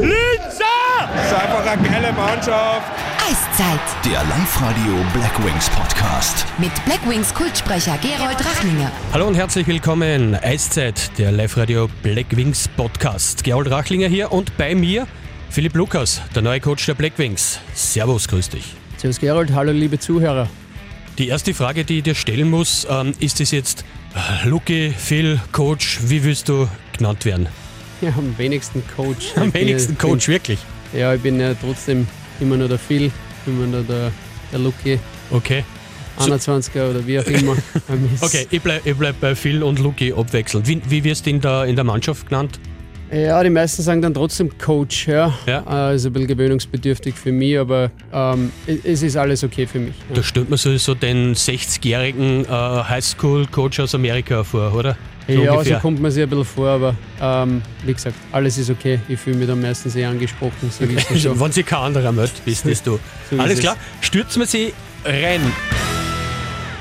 Linzer! Das ist einfach eine geile Mannschaft. Eiszeit. Der Live-Radio Blackwings Podcast. Mit Blackwings Kultsprecher Gerold Rachlinger. Hallo und herzlich willkommen. Eiszeit, der Live-Radio Blackwings Podcast. Gerold Rachlinger hier und bei mir Philipp Lukas, der neue Coach der Blackwings. Servus, grüß dich. Servus Gerold, hallo liebe Zuhörer. Die erste Frage, die ich dir stellen muss, ähm, ist es jetzt äh, Luki, Phil, Coach, wie willst du genannt werden? Ja, am wenigsten Coach. Am bin wenigsten ja- Coach, wirklich. Bin, ja, ich bin ja trotzdem immer noch der Phil, immer noch der, der Lucky, Okay. 21er oder wie auch immer. Okay, ich bleib, ich bleib bei Phil und Luki abwechselnd. Wie, wie wirst du in der, in der Mannschaft genannt? Ja, die meisten sagen dann trotzdem Coach, ja. Ja. Äh, Ist ein bisschen gewöhnungsbedürftig für mich, aber ähm, es- ist alles okay für mich. Da stellt man sowieso den 60-jährigen äh, Highschool-Coach aus Amerika vor, oder? So Ja, ungefähr. so kommt man sich ein bisschen vor, aber ähm, wie gesagt, alles ist okay. Ich fühle mich da meistens sehr angesprochen. So so. Wenn sich kein anderer meldet, bist du. So Alles es. klar, stürzen wir sie rein.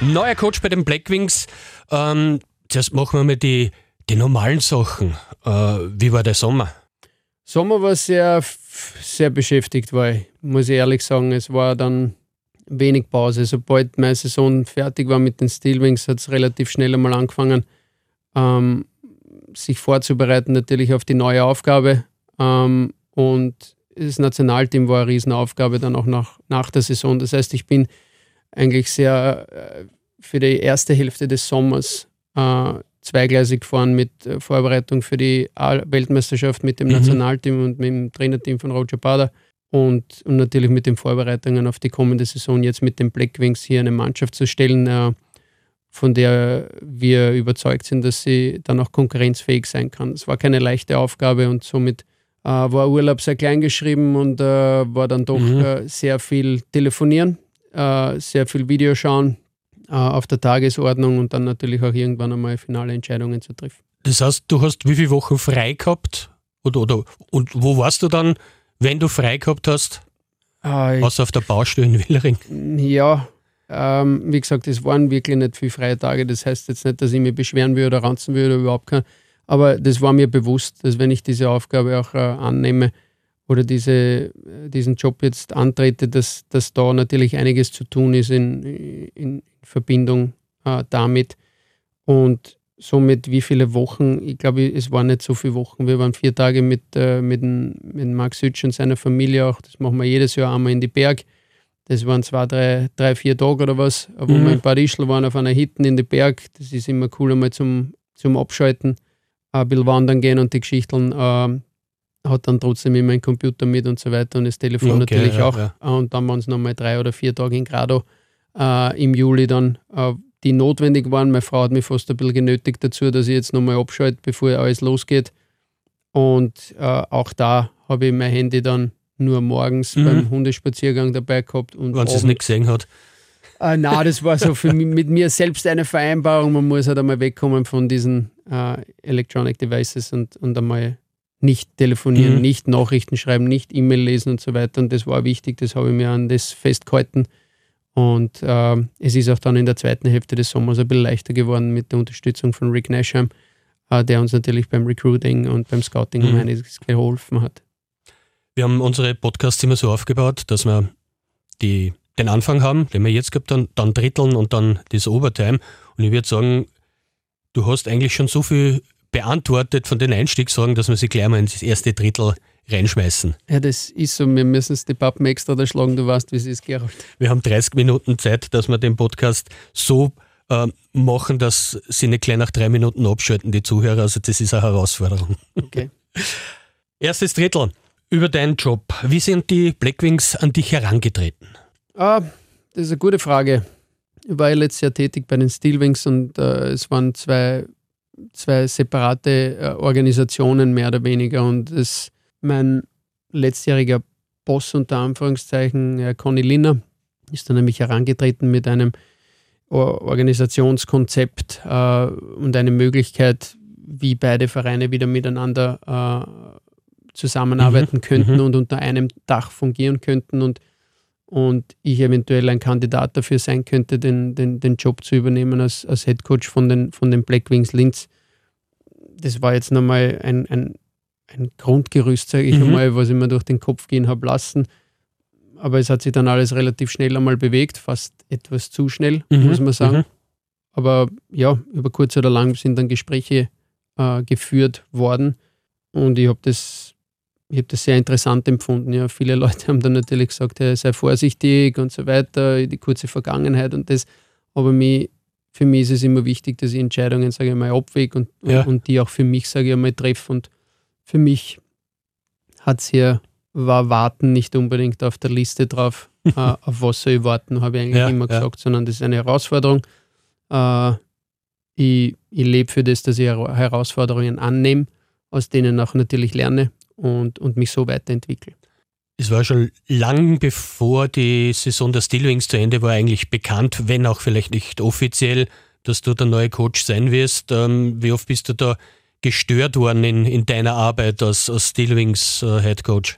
Neuer Coach bei den Blackwings. Ähm, zuerst machen wir mal die, die normalen Sachen. Äh, wie war der Sommer? Sommer war sehr, sehr beschäftigt, weil, muss ich ehrlich sagen, es war dann wenig Pause. Sobald meine Saison fertig war mit den Steelwings, hat es relativ schnell einmal angefangen, ähm, sich vorzubereiten natürlich auf die neue Aufgabe. Ähm, und das Nationalteam war eine Riesenaufgabe dann auch nach, nach der Saison. Das heißt, ich bin eigentlich sehr äh, für die erste Hälfte des Sommers äh, zweigleisig gefahren mit äh, Vorbereitung für die A- Weltmeisterschaft mit dem Mhm. Nationalteam und mit dem Trainerteam von Roger Bader und, und natürlich mit den Vorbereitungen auf die kommende Saison jetzt mit den Blackwings hier eine Mannschaft zu stellen, äh, von der wir überzeugt sind, dass sie dann auch konkurrenzfähig sein kann. Es war keine leichte Aufgabe und somit äh, war Urlaub sehr klein geschrieben und äh, war dann doch Mhm. äh, sehr viel telefonieren, äh, sehr viel Video schauen äh, auf der Tagesordnung und dann natürlich auch irgendwann einmal finale Entscheidungen zu treffen. Das heißt, du hast wie viele Wochen frei gehabt? Oder, oder, und wo warst du dann, wenn du frei gehabt hast? Äh, Außer auf der Baustelle in Willering. Ja, ähm, wie gesagt, es waren wirklich nicht viele freie Tage. Das heißt jetzt nicht, dass ich mich beschweren würde oder ranzen würde, überhaupt kein. Aber das war mir bewusst, dass wenn ich diese Aufgabe auch äh, annehme oder diese, äh, diesen Job jetzt antrete, dass, dass da natürlich einiges zu tun ist in, in Verbindung äh, damit. Und somit wie viele Wochen, ich glaube, es waren nicht so viele Wochen. Wir waren vier Tage mit, äh, mit, mit Max Sütsch und seiner Familie auch. Das machen wir jedes Jahr einmal in die Berg. Das waren zwei, drei, drei vier Tage oder was, wo Mhm. wir in Bad Ischl waren auf einer Hitten in die Berg. Das ist immer cool, einmal zum, zum Abschalten, ein bisschen wandern gehen und die Geschichten. ähm, hat dann trotzdem immer einen Computer mit und so weiter und das Telefon Okay, natürlich ja, auch. ja. Und dann waren es nochmal drei oder vier Tage in Grado äh, im Juli dann, äh, die notwendig waren. Meine Frau hat mich fast ein bisschen genötigt dazu, dass ich jetzt nochmal abschalte, bevor alles losgeht. Und äh, auch da habe ich mein Handy dann nur morgens Mhm. beim Hundespaziergang dabei gehabt. Und Wenn sie es nicht gesehen hat. äh, na, das war so für mich, mit mir selbst eine Vereinbarung. Man muss halt einmal wegkommen von diesen äh, Electronic Devices und, und einmal nicht telefonieren, Mhm. nicht Nachrichten schreiben, nicht E-Mail lesen und so weiter. Und das war wichtig, das habe ich mir an das festgehalten. Und ähm, es ist auch dann in der zweiten Hälfte des Sommers ein bisschen leichter geworden mit der Unterstützung von Rick Nasham, äh, der uns natürlich beim Recruiting und beim Scouting um Mhm. einiges geholfen hat. Wir haben unsere Podcasts immer so aufgebaut, dass wir die, den Anfang haben, den wir jetzt gehabt haben, dann Dritteln und dann das Overtime. Und ich würde sagen, du hast eigentlich schon so viel beantwortet von den Einstiegssagen, dass wir sie gleich mal ins erste Drittel reinschmeißen. Ja, das ist so, wir müssen es die Pappen extra da schlagen, du weißt, wie es ist, Gerald. Wir haben 30 Minuten Zeit, dass wir den Podcast so äh, machen, dass sie nicht gleich nach drei Minuten abschalten, die Zuhörer. Also das ist eine Herausforderung. Okay. Erstes Drittel über deinen Job. Wie sind die Blackwings an dich herangetreten? Ah, das ist eine gute Frage. Ich war ja letztes Jahr tätig bei den Steelwings und äh, es waren zwei, zwei separate äh, Organisationen mehr oder weniger und es, mein letztjähriger Boss unter Anführungszeichen, Herr Conny Linner, ist dann nämlich herangetreten mit einem Or- Organisationskonzept äh, und eine Möglichkeit, wie beide Vereine wieder miteinander äh, zusammenarbeiten Mhm, könnten mhm. und unter einem Dach fungieren könnten und und ich eventuell ein Kandidat dafür sein könnte, den, den, den Job zu übernehmen als, als Head Coach von den, von den Black Wings Linz. Das war jetzt nochmal ein, ein, ein Grundgerüst, sage ich Mhm. einmal, was ich mir durch den Kopf gehen habe lassen. Aber es hat sich dann alles relativ schnell einmal bewegt, fast etwas zu schnell, Mhm. muss man sagen. Mhm. Aber ja, über kurz oder lang sind dann Gespräche äh, geführt worden und ich habe das, ich hab das sehr interessant empfunden. Ja, viele Leute haben dann natürlich gesagt, ja, sei vorsichtig und so weiter, die kurze Vergangenheit und das. Aber mich, für mich ist es immer wichtig, dass ich Entscheidungen, sage ich mal, abwäge und, Ja. und die auch für mich, sage ich mal, treffe. Und für mich hat es hier, war Warten nicht unbedingt auf der Liste drauf, äh, auf was soll ich warten, habe ich eigentlich Ja, immer gesagt, sondern das ist eine Herausforderung. Äh, ich ich lebe für das, dass ich Hera- Herausforderungen annehme, aus denen auch natürlich lerne und, und mich so weiterentwickle. Es war schon lang bevor die Saison der Steelwings zu Ende war, eigentlich bekannt, wenn auch vielleicht nicht offiziell, dass du der neue Coach sein wirst. Ähm, wie oft bist du da gestört worden in, in deiner Arbeit als, als Steelwings äh, Head Coach?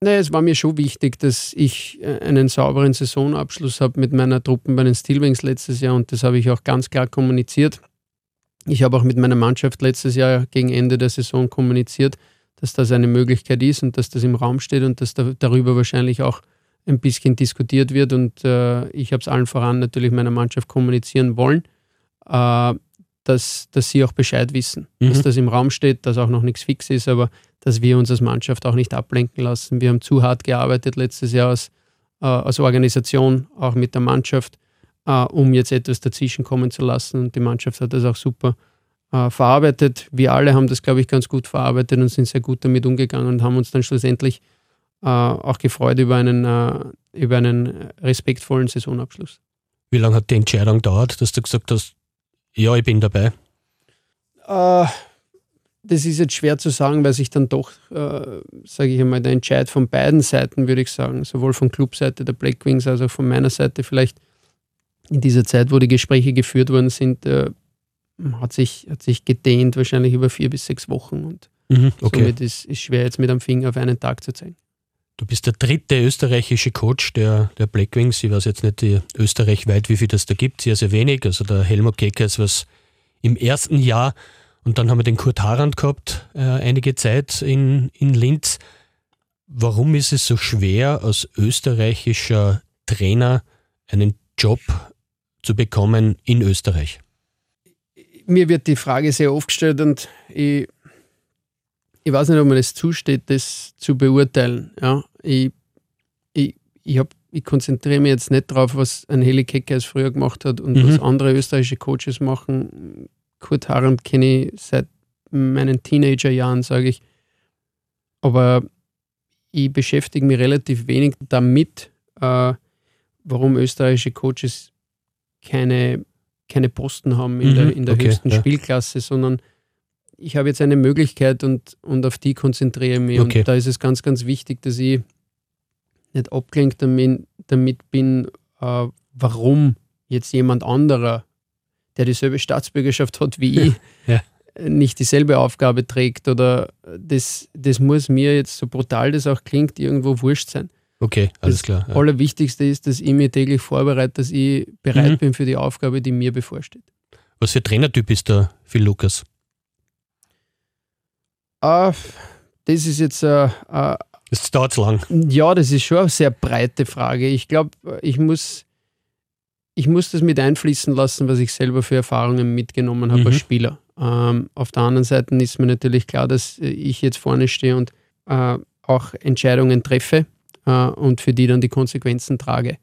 Naja, es war mir schon wichtig, dass ich äh, einen sauberen Saisonabschluss habe mit meiner Truppen bei den Steelwings letztes Jahr und das habe ich auch ganz klar kommuniziert. Ich habe auch mit meiner Mannschaft letztes Jahr gegen Ende der Saison kommuniziert, dass das eine Möglichkeit ist und dass das im Raum steht und dass da, darüber wahrscheinlich auch ein bisschen diskutiert wird und äh, ich habe es allen voran natürlich meiner Mannschaft kommunizieren wollen, äh, dass, dass sie auch Bescheid wissen, Mhm. dass das im Raum steht, dass auch noch nichts fix ist, aber dass wir uns als Mannschaft auch nicht ablenken lassen. Wir haben zu hart gearbeitet letztes Jahr als, äh, als Organisation, auch mit der Mannschaft, äh, um jetzt etwas dazwischen kommen zu lassen. Und die Mannschaft hat das auch super äh, verarbeitet. Wir alle haben das, glaube ich, ganz gut verarbeitet und sind sehr gut damit umgegangen und haben uns dann schlussendlich äh, auch gefreut über einen, äh, über einen respektvollen Saisonabschluss. Wie lange hat die Entscheidung gedauert, dass du gesagt hast, ja, ich bin dabei? Äh, das ist jetzt schwer zu sagen, weil sich dann doch, äh, sage ich einmal, der Entscheid von beiden Seiten, würde ich sagen, sowohl von Clubseite der Black Wings als auch von meiner Seite vielleicht in dieser Zeit, wo die Gespräche geführt worden sind, äh, hat, sich, hat sich gedehnt, wahrscheinlich über vier bis sechs Wochen. Und Mhm, okay. somit ist es schwer, jetzt mit einem Finger auf einen Tag zu zeigen. Du bist der dritte österreichische Coach der, der Black Wings. Ich weiß jetzt nicht österreichweit, wie viel das da gibt. Sehr, sehr wenig. Also der Helmut Kecker ist was im ersten Jahr. Und dann haben wir den Kurt Harand gehabt, äh, einige Zeit in, in Linz. Warum ist es so schwer, als österreichischer Trainer einen Job zu bekommen in Österreich? Mir wird die Frage sehr oft gestellt und ich, ich weiß nicht, ob mir das zusteht, das zu beurteilen. Ja, ich, ich, ich, hab, ich konzentriere mich jetzt nicht darauf, was ein Heli Kecker es früher gemacht hat und Mhm. was andere österreichische Coaches machen. Kurt Harand kenne ich seit meinen Teenagerjahren, sage ich. Aber ich beschäftige mich relativ wenig damit, äh, warum österreichische Coaches keine, keine Posten haben in Mhm, der, in der okay, höchsten ja. Spielklasse, sondern ich habe jetzt eine Möglichkeit und, und auf die konzentriere ich mich. Okay. Und da ist es ganz, ganz wichtig, dass ich nicht abgelenkt damit, damit bin, äh, warum jetzt jemand anderer, der dieselbe Staatsbürgerschaft hat wie ich, Ja. nicht dieselbe Aufgabe trägt oder das, das muss mir jetzt, so brutal das auch klingt, irgendwo wurscht sein. Okay, alles Das klar. Ja. Allerwichtigste ist, dass ich mir täglich vorbereite, dass ich bereit Mhm. bin für die Aufgabe, die mir bevorsteht. Was für Trainertyp ist der Phil Lukas? Ah, das ist jetzt äh, äh, Das dauert lang. Ja, das ist schon eine sehr breite Frage. Ich glaube, ich muss, ich muss das mit einfließen lassen, was ich selber für Erfahrungen mitgenommen habe Mhm. als Spieler. Ähm, auf der anderen Seite ist mir natürlich klar, dass ich jetzt vorne stehe und äh, auch Entscheidungen treffe äh, und für die dann die Konsequenzen trage.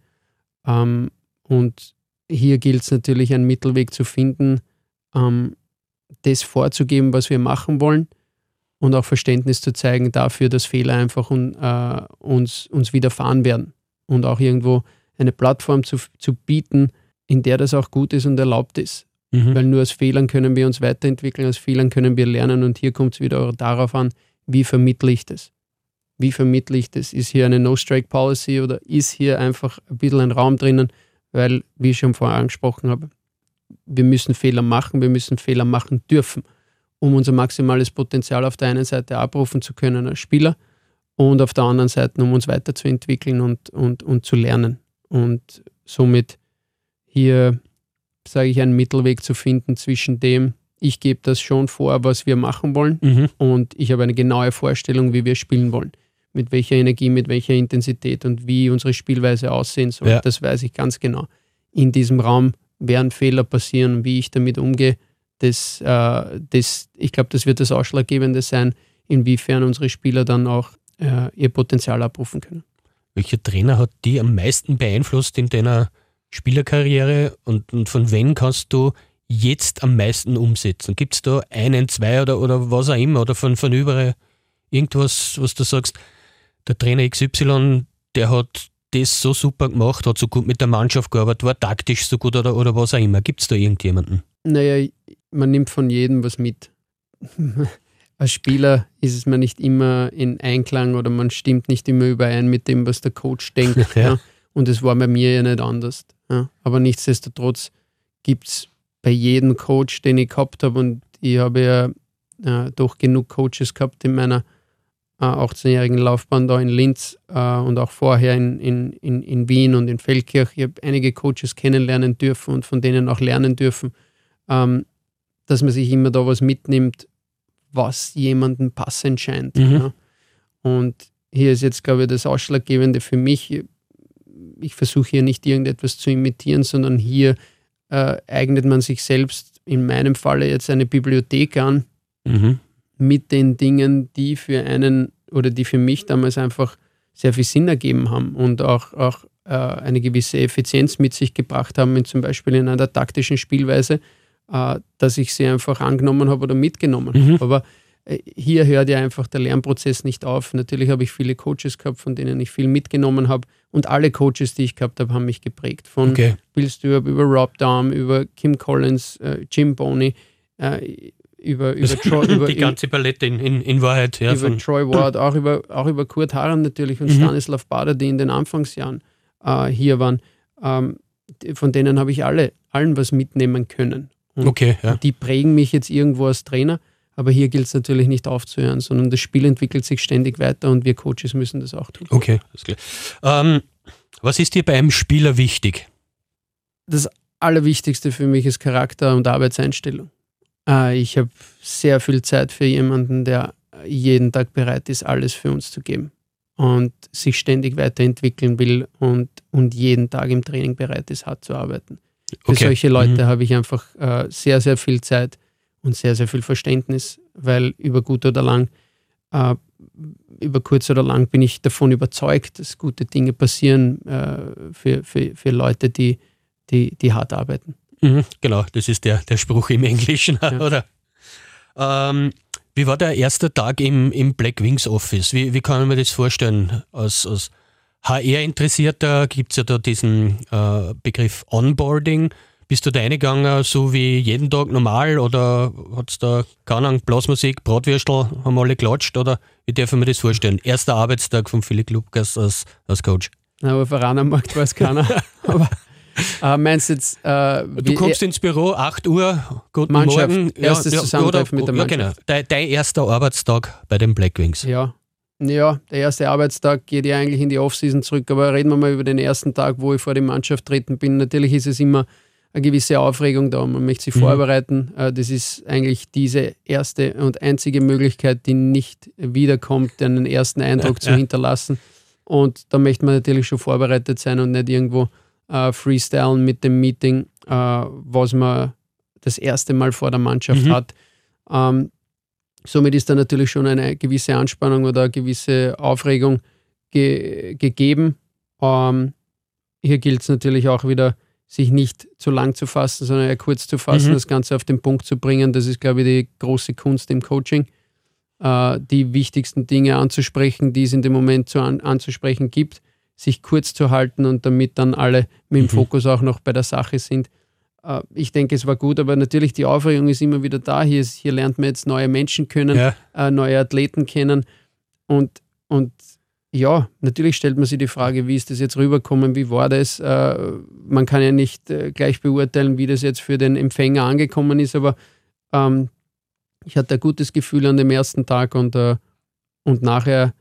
Ähm, und hier gilt es natürlich, einen Mittelweg zu finden, ähm, das vorzugeben, was wir machen wollen und auch Verständnis zu zeigen dafür, dass Fehler einfach un, äh, uns, uns widerfahren werden und auch irgendwo eine Plattform zu, zu bieten, in der das auch gut ist und erlaubt ist. Mhm. Weil nur aus Fehlern können wir uns weiterentwickeln, aus Fehlern können wir lernen und hier kommt es wieder darauf an, wie vermittle ich das? Wie vermittle ich das? Ist hier eine No-Strike-Policy oder ist hier einfach ein bisschen ein Raum drinnen? Weil, wie ich schon vorher angesprochen habe, wir müssen Fehler machen, wir müssen Fehler machen dürfen, um unser maximales Potenzial auf der einen Seite abrufen zu können als Spieler und auf der anderen Seite, um uns weiterzuentwickeln und, und, und zu lernen. Und somit hier, sage ich, einen Mittelweg zu finden zwischen dem, ich gebe das schon vor, was wir machen wollen Mhm. und ich habe eine genaue Vorstellung, wie wir spielen wollen. Mit welcher Energie, mit welcher Intensität und wie unsere Spielweise aussehen soll. Ja. Das weiß ich ganz genau. In diesem Raum werden Fehler passieren, wie ich damit umgehe. Das, äh, das, ich glaube, das wird das Ausschlaggebende sein, inwiefern unsere Spieler dann auch äh, ihr Potenzial abrufen können. Welcher Trainer hat die am meisten beeinflusst in deiner Spielerkarriere und, und von wem kannst du jetzt am meisten umsetzen? Gibt es da einen, zwei oder, oder was auch immer oder von, von überall irgendwas, was du sagst, der Trainer XY, der hat das so super gemacht, hat so gut mit der Mannschaft gearbeitet, war taktisch so gut oder, oder was auch immer. Gibt es da irgendjemanden? Naja, man nimmt von jedem was mit. Als Spieler ist es mir nicht immer in Einklang oder man stimmt nicht immer überein mit dem, was der Coach denkt. Ja. ja. Und es war bei mir ja nicht anders. Ja. Aber nichtsdestotrotz gibt es bei jedem Coach, den ich gehabt habe, und ich habe ja äh, doch genug Coaches gehabt in meiner 18-jährigen Laufbahn da in Linz äh, und auch vorher in, in, in, Wien und in Feldkirch. Ich habe einige Coaches kennenlernen dürfen und von denen auch lernen dürfen, ähm, dass man sich immer da was mitnimmt, was jemanden passend scheint. Mhm. Ja. Und hier ist jetzt, glaube ich, das Ausschlaggebende für mich. Ich versuche hier nicht irgendetwas zu imitieren, sondern hier äh, eignet man sich selbst in meinem Falle jetzt eine Bibliothek an, Mhm. Mit den Dingen, die für einen oder die für mich damals einfach sehr viel Sinn ergeben haben und auch, auch äh, eine gewisse Effizienz mit sich gebracht haben, in, zum Beispiel in einer taktischen Spielweise, äh, dass ich sie einfach angenommen habe oder mitgenommen Mhm. habe. Aber äh, hier hört ja einfach der Lernprozess nicht auf. Natürlich habe ich viele Coaches gehabt, von denen ich viel mitgenommen habe und alle Coaches, die ich gehabt habe, haben mich geprägt. Von Okay. Bill Stewart über Rob Dahm, über Kim Collins, äh, Jim Boney, äh, über, über, Troy, über, die ganze Palette in, in, in Wahrheit. Ja, über Troy Ward, auch über, auch über Kurt Haran natürlich und Mhm. Stanislav Bader, die in den Anfangsjahren äh, hier waren. Ähm, von denen habe ich alle, allen was mitnehmen können. Und okay, ja. die prägen mich jetzt irgendwo als Trainer, aber hier gilt es natürlich nicht aufzuhören, sondern das Spiel entwickelt sich ständig weiter und wir Coaches müssen das auch tun. Okay, alles klar. Ähm, was ist dir bei einem Spieler wichtig? das Allerwichtigste für mich ist Charakter und Arbeitseinstellung. Äh, ich habe sehr viel Zeit für jemanden, der jeden Tag bereit ist, alles für uns zu geben und sich ständig weiterentwickeln will und, und jeden Tag im Training bereit ist, hart zu arbeiten. Für Okay. solche Leute Mhm. habe ich einfach äh, sehr, sehr viel Zeit und sehr, sehr viel Verständnis, weil über gut oder lang, äh, über kurz oder lang bin ich davon überzeugt, dass gute Dinge passieren äh, für, für, für Leute, die, die, die hart arbeiten. Mhm, genau, das ist der, der Spruch im Englischen, Ja. oder? Ähm, wie war der erste Tag im, im Black Wings Office? Wie, wie kann man mir das vorstellen? Als, als HR-Interessierter gibt es ja da diesen äh, Begriff Onboarding. Bist du da reingegangen, so wie jeden Tag normal oder hat es da keine Ahnung, Blasmusik, Bratwürstel, haben alle geklatscht oder wie darf ich mir das vorstellen? Erster Arbeitstag von Philipp Lukas als, als Coach. Na, Aber voran am Markt weiß keiner. Aber äh, meinst du jetzt, äh, Du kommst ins Büro, 8 Uhr, guten Mannschaft, Morgen. erstes Zusammentreffen mit der Ja, genau. Mannschaft. Dein, dein erster Arbeitstag bei den Black Wings. Ja. Ja, der erste Arbeitstag geht ja eigentlich in die Offseason zurück, aber reden wir mal über den ersten Tag, wo ich vor die Mannschaft treten bin. Natürlich ist es immer eine gewisse Aufregung da, man möchte sich Mhm. vorbereiten. Äh, Das ist eigentlich diese erste und einzige Möglichkeit, die nicht wiederkommt, einen ersten Eindruck Ja, zu ja. hinterlassen. Und da möchte man natürlich schon vorbereitet sein und nicht irgendwo äh, freestylen mit dem Meeting, äh, was man das erste Mal vor der Mannschaft Mhm. hat. Ähm, somit ist da natürlich schon eine gewisse Anspannung oder eine gewisse Aufregung ge gegeben. Ähm, hier gilt es natürlich auch wieder, sich nicht zu lang zu fassen, sondern eher kurz zu fassen, Mhm. das Ganze auf den Punkt zu bringen. Das ist, glaube ich, die große Kunst im Coaching. Äh, die wichtigsten Dinge anzusprechen, die es in dem Moment zu an anzusprechen gibt, sich kurz zu halten und damit dann alle mit dem Mhm. Fokus auch noch bei der Sache sind. Äh, ich denke, es war gut, aber natürlich die Aufregung ist immer wieder da. Hier, ist, hier lernt man jetzt neue Menschen kennen, Ja. äh, neue Athleten kennen. Und, und ja, natürlich stellt man sich die Frage, wie ist das jetzt rübergekommen, wie war das? Äh, man kann ja nicht gleich beurteilen, wie das jetzt für den Empfänger angekommen ist, aber ähm, ich hatte ein gutes Gefühl an dem ersten Tag und, und nachher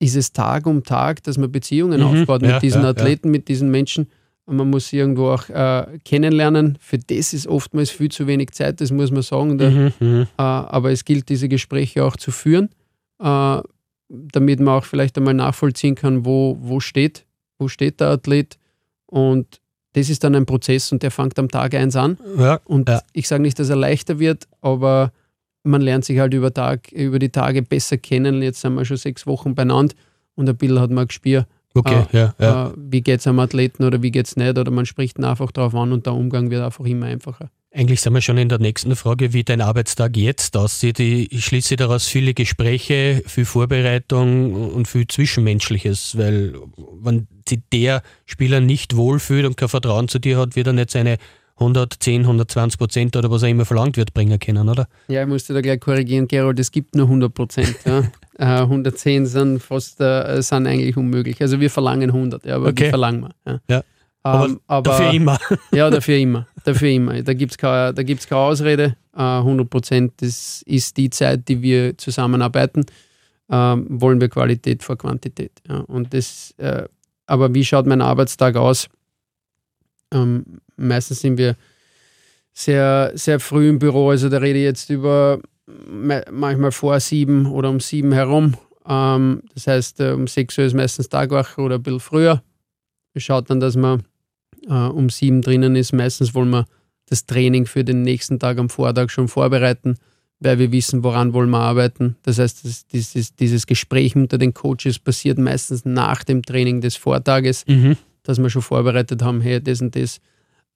ist es Tag um Tag, dass man Beziehungen Mhm, aufbaut mit ja, diesen ja, ja. Athleten, mit diesen Menschen. man muss sie irgendwo auch äh, kennenlernen. Für das ist oftmals viel zu wenig Zeit, das muss man sagen. Da, Mhm, mhm. äh, aber es gilt, diese Gespräche auch zu führen, äh, damit man auch vielleicht einmal nachvollziehen kann, wo, wo, steht, wo steht der Athlet. Und das ist dann ein Prozess und der fängt am Tag eins an. Ja, Und Ja. ich sage nicht, dass er leichter wird, aber man lernt sich halt über, Tag, über die Tage besser kennen. Jetzt sind wir schon sechs Wochen beieinander und ein bisschen hat man gespürt, okay, ja, ja. äh, wie geht es einem Athleten oder wie geht es nicht. Oder man spricht ihn einfach darauf an und der Umgang wird einfach immer einfacher. Eigentlich sind wir schon in der nächsten Frage, wie dein Arbeitstag jetzt aussieht. Ich ich schließe daraus viele Gespräche, viel Vorbereitung und viel Zwischenmenschliches, weil wenn sich der Spieler nicht wohlfühlt und kein Vertrauen zu dir hat, wird er nicht seine 110, 120 Prozent oder was er immer verlangt wird bringen können, oder? Ja, ich musste da gleich korrigieren, Gerold, es gibt nur 100 Prozent. Ja. Äh, 110 sind fast äh, sind eigentlich unmöglich. Also wir verlangen 100, ja, aber Okay. die verlangen wir. Ja. Ja. Aber Ähm, aber Dafür immer. Ja, dafür immer. Dafür immer. Da gibt es keine, da gibt's keine Ausrede. Äh, 100 Prozent, das ist die Zeit, die wir zusammenarbeiten. Ähm, wollen wir Qualität vor Quantität. Ja. Und das, äh, aber wie schaut mein Arbeitstag aus? Ähm, meistens sind wir sehr, sehr früh im Büro. Also da rede ich jetzt über manchmal vor sieben oder um sieben herum. Ähm, das heißt, äh, um sechs Uhr ist meistens Tagwache oder ein bisschen früher. Schaut dann, dass man äh, um sieben drinnen ist. Meistens wollen wir das Training für den nächsten Tag am Vortag schon vorbereiten, weil wir wissen, woran wollen wir arbeiten. Das heißt, das, dieses, dieses Gespräch unter den Coaches passiert meistens nach dem Training des Vortages, Mhm. Dass wir schon vorbereitet haben, hey, das und das,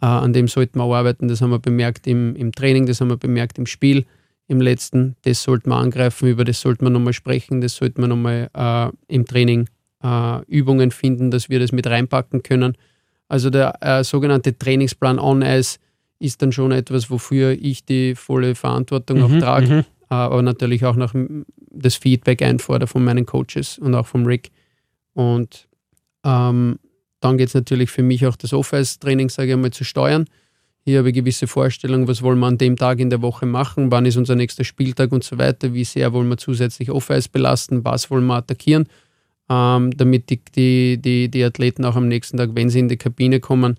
äh, an dem sollten wir arbeiten. Das haben wir bemerkt im, im Training, das haben wir bemerkt im Spiel, im letzten. Das sollten wir angreifen, über das sollten wir nochmal sprechen, das sollten wir nochmal äh, im Training äh, Übungen finden, dass wir das mit reinpacken können. Also der äh, sogenannte Trainingsplan on Ice ist dann schon etwas, wofür ich die volle Verantwortung auch Mhm, trage, mhm. äh, aber natürlich auch noch das Feedback einfordere von meinen Coaches und auch vom Rick. Und ähm, dann geht es natürlich für mich auch das Off-Ice-Training, sage ich einmal, zu steuern. Hier habe ich gewisse Vorstellungen, was wollen wir an dem Tag in der Woche machen, wann ist unser nächster Spieltag und so weiter, wie sehr wollen wir zusätzlich Off-Ice belasten, was wollen wir attackieren, ähm, damit die, die, die, die Athleten auch am nächsten Tag, wenn sie in die Kabine kommen,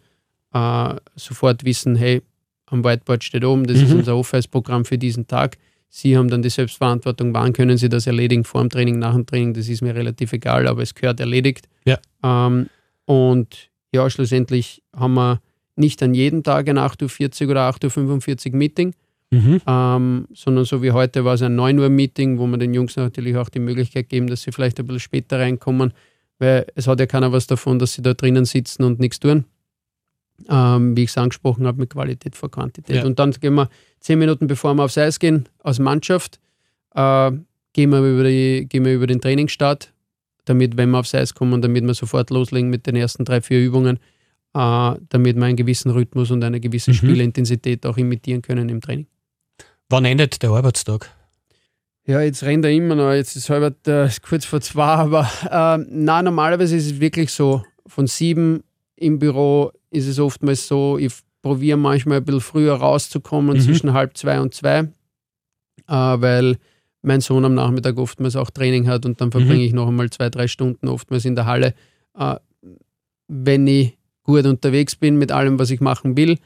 äh, sofort wissen, hey, am Whiteboard steht oben, das ist Mhm. unser Off-Ice-Programm für diesen Tag. Sie haben dann die Selbstverantwortung, wann können Sie das erledigen, vor dem Training, nach dem Training, das ist mir relativ egal, aber es gehört erledigt. Ja. Ähm, und ja, schlussendlich haben wir nicht an jedem Tag ein 8.40 Uhr oder 8.45 Uhr Meeting, Mhm. ähm, sondern so wie heute war es ein 9 Uhr Meeting, wo wir den Jungs natürlich auch die Möglichkeit geben, dass sie vielleicht ein bisschen später reinkommen, weil es hat ja keiner was davon, dass sie da drinnen sitzen und nichts tun. Ähm, wie ich es angesprochen habe, mit Qualität vor Quantität. Ja. Und dann gehen wir zehn Minuten bevor wir aufs Eis gehen, als Mannschaft, äh, gehen, wir über die, gehen wir über den Trainingsstart, damit, wenn wir aufs Eis kommen, damit wir sofort loslegen mit den ersten drei, vier Übungen, äh, damit wir einen gewissen Rhythmus und eine gewisse Mhm. Spielintensität auch imitieren können im Training. Wann endet der Arbeitstag? Ja, jetzt rennt er immer noch. Jetzt ist halb äh, kurz vor zwei, aber ähm, na normalerweise ist es wirklich so. Von sieben im Büro ist es oftmals so, ich probiere manchmal ein bisschen früher rauszukommen, Mhm. zwischen halb zwei und zwei, äh, weil mein Sohn am Nachmittag oftmals auch Training hat und dann verbringe Mhm. ich noch einmal zwei, drei Stunden oftmals in der Halle. Äh, wenn ich gut unterwegs bin mit allem, was ich machen will,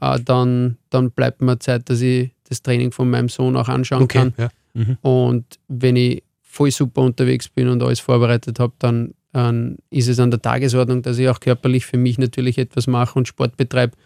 äh, dann, dann bleibt mir Zeit, dass ich das Training von meinem Sohn auch anschauen kann. ja. Mhm. Und wenn ich voll super unterwegs bin und alles vorbereitet habe, dann, dann ist es an der Tagesordnung, dass ich auch körperlich für mich natürlich etwas mache und Sport betreibe.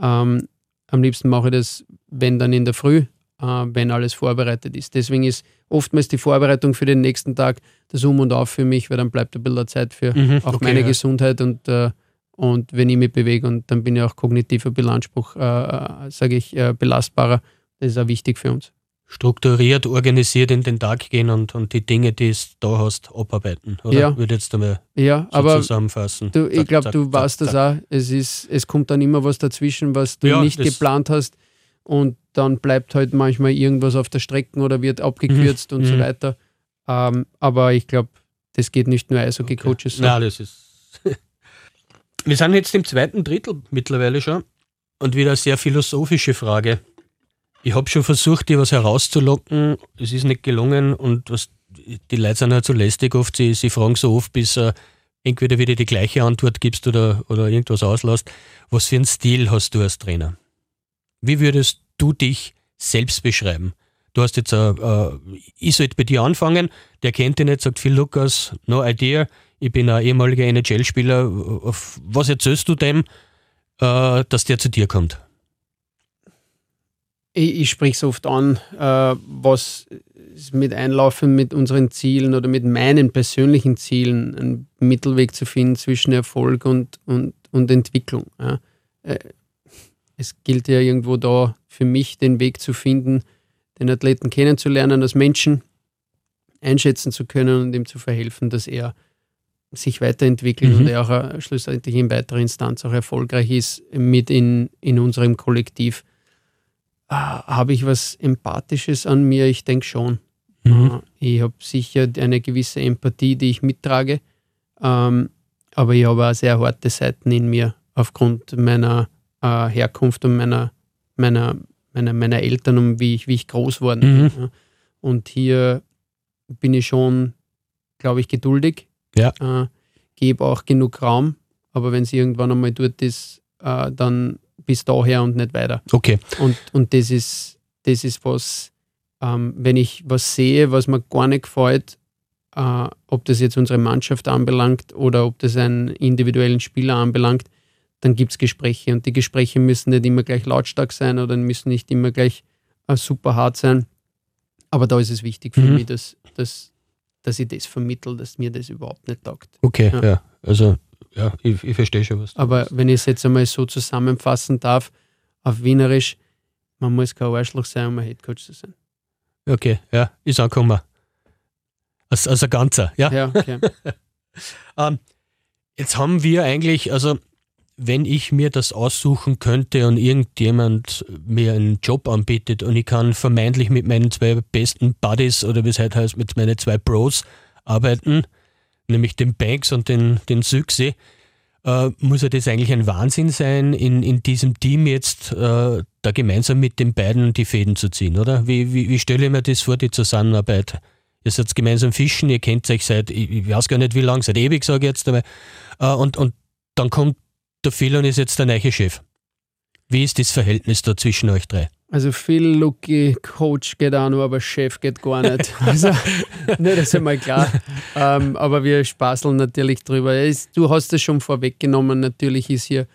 Ähm, am liebsten mache ich das, wenn dann in der Früh, wenn alles vorbereitet ist. Deswegen ist oftmals die Vorbereitung für den nächsten Tag das Um und Auf für mich, weil dann bleibt ein bisschen Zeit für Mhm, auch okay, meine ja. Gesundheit und, äh, und wenn ich mich bewege und dann bin ich auch kognitiv ein bisschen Anspruch, äh, sage ich, äh, belastbarer. Das ist auch wichtig für uns. Strukturiert, organisiert in den Tag gehen und, und die Dinge, die es da hast, abarbeiten. Oder Ja. würde jetzt einmal Ja, so aber zusammenfassen. Du, ich glaube, du zack, weißt das zack. auch. Es, ist, es kommt dann immer was dazwischen, was du Ja, nicht das- geplant hast. Und dann bleibt halt manchmal irgendwas auf der Strecke oder wird abgekürzt und so Mhm. weiter. Ähm, aber ich glaube, das geht nicht nur Eishockey-Coaches so. Nein, das ist. Wir sind jetzt im zweiten Drittel mittlerweile schon und wieder eine sehr philosophische Frage. Ich habe schon versucht, dir was herauszulocken, es ist nicht gelungen und was, die Leute sind halt so lästig oft, sie, sie fragen so oft, bis, äh, entweder wieder die gleiche Antwort gibst oder, oder irgendwas auslässt. Was für einen Stil hast du als Trainer? Wie würdest du dich selbst beschreiben? Du hast jetzt, äh, äh, ich sollte bei dir anfangen, der kennt dich nicht, sagt Phil Lukas, no idea, ich bin ein ehemaliger NHL-Spieler. Was erzählst du dem, äh, dass der zu dir kommt? Ich, ich spreche es oft an, äh, was mit Einlaufen mit unseren Zielen oder mit meinen persönlichen Zielen einen Mittelweg zu finden zwischen Erfolg und, und, und Entwicklung. Ja. Es gilt ja irgendwo da für mich den Weg zu finden, den Athleten kennenzulernen, als Menschen einschätzen zu können und ihm zu verhelfen, dass er sich weiterentwickelt mhm. und er auch äh, schlussendlich in weiterer Instanz auch erfolgreich ist mit in, in unserem Kollektiv. Äh, habe ich was Empathisches an mir? Ich denke schon. Mhm. Äh, ich habe sicher eine gewisse Empathie, die ich mittrage, ähm, aber ich habe auch sehr harte Seiten in mir aufgrund meiner äh, Herkunft und meiner, meiner, meiner, meiner Eltern und wie ich, wie ich groß worden mhm. bin. Ja. Und hier bin ich schon, glaube ich, geduldig. Ja. Äh, gebe auch genug Raum, aber wenn es irgendwann einmal dort ist, äh, dann bis daher und nicht weiter. Okay. Und, und das ist, das ist was, ähm, wenn ich was sehe, was mir gar nicht gefällt, äh, ob das jetzt unsere Mannschaft anbelangt oder ob das einen individuellen Spieler anbelangt, dann gibt es Gespräche. Und die Gespräche müssen nicht immer gleich lautstark sein oder müssen nicht immer gleich äh, super hart sein. Aber da ist es wichtig für mhm. mich, dass, dass, dass ich das vermittle, dass mir das überhaupt nicht taugt. Okay, ja. ja. Also, ja, ich, ich verstehe schon was. Aber wenn ich es jetzt einmal so zusammenfassen darf, auf Wienerisch, man muss kein Arschloch sein, um ein Headcoach zu sein. Okay, ja, ist angekommen. Als, als ein Ganzer, ja? Ja, okay. ähm, jetzt haben wir eigentlich, also wenn ich mir das aussuchen könnte und irgendjemand mir einen Job anbietet und ich kann vermeintlich mit meinen zwei besten Buddies oder wie es heute heißt, mit meinen zwei Bros arbeiten, nämlich den Banks und den, den Süchse, äh, muss ja das eigentlich ein Wahnsinn sein, in, in diesem Team jetzt äh, da gemeinsam mit den beiden die Fäden zu ziehen, oder? Wie, wie, wie stelle ich mir das vor, die Zusammenarbeit? Ihr seid gemeinsam fischen, ihr kennt euch seit, ich, weiß gar nicht wie lange, seit ewig, sage ich jetzt einmal. Äh, und, und dann kommt der Phil und ist jetzt der neue Chef. Wie ist das Verhältnis da zwischen euch drei? Also Phil, Lucky, Coach geht auch noch, aber Chef geht gar nicht. Also, ne, das ist einmal klar. Ähm, aber wir spaßeln natürlich drüber. Du hast es schon vorweggenommen. Natürlich ist hier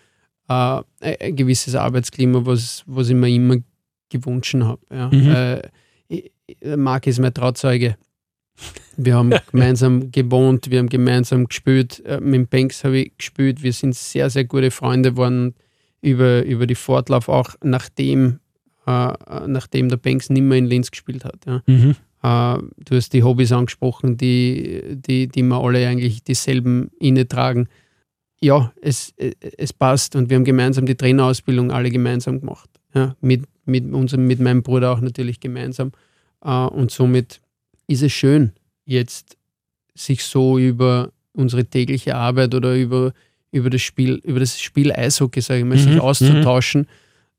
äh, ein gewisses Arbeitsklima, was, was ich mir immer gewünscht habe. Ja. Mhm. Äh, Marc ist mein Trauzeuge. Wir haben gemeinsam gewohnt, wir haben gemeinsam gespielt. Äh, mit Banks habe ich gespielt. Wir sind sehr, sehr gute Freunde geworden über, über die Fortlauf, auch nachdem, äh, nachdem der Banks nicht mehr in Linz gespielt hat. Ja. Mhm. Äh, du hast die Hobbys angesprochen, die, die, die wir alle eigentlich dieselben inne tragen. Ja, es, es passt und wir haben gemeinsam die Trainerausbildung alle gemeinsam gemacht. Ja, mit, mit, unserem, mit meinem Bruder auch natürlich gemeinsam. Äh, und somit ist es schön, jetzt sich so über unsere tägliche Arbeit oder über, über das Spiel, über das Spiel Eishockey, sage ich mal, mhm. sich auszutauschen,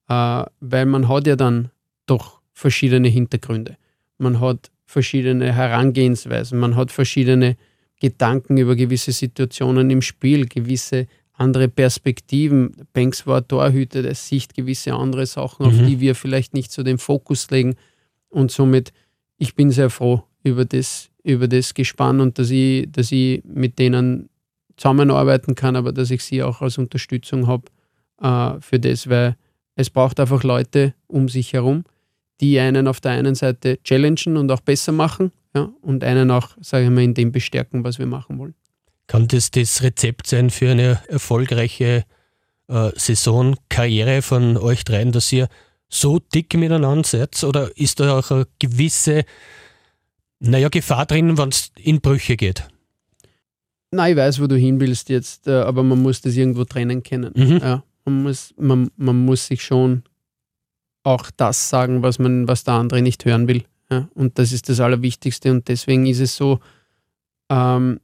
äh, weil man hat ja dann doch verschiedene Hintergründe. Man hat verschiedene Herangehensweisen, man hat verschiedene Gedanken über gewisse Situationen im Spiel, gewisse andere Perspektiven. Banks war Torhüter, der sieht gewisse andere Sachen, mhm. auf die wir vielleicht nicht so den Fokus legen. Und somit, ich bin sehr froh, über das, über das Gespann und dass ich, dass ich mit denen zusammenarbeiten kann, aber dass ich sie auch als Unterstützung habe äh, für das, weil es braucht einfach Leute um sich herum, die einen auf der einen Seite challengen und auch besser machen ja, und einen auch, sage ich mal, in dem bestärken, was wir machen wollen. Kann das das Rezept sein für eine erfolgreiche äh, Saison, Karriere von euch dreien, dass ihr so dick miteinander seid? Oder ist da auch eine gewisse naja, Gefahr drin, wenn es in Brüche geht. Nein, ich weiß, wo du hin willst jetzt, äh, aber man muss das irgendwo trennen können. Mhm. Ja, man, muss, man, man muss sich schon auch das sagen, was, man, was der andere nicht hören will. Ja, und das ist das Allerwichtigste. Und deswegen ist es so, ähm,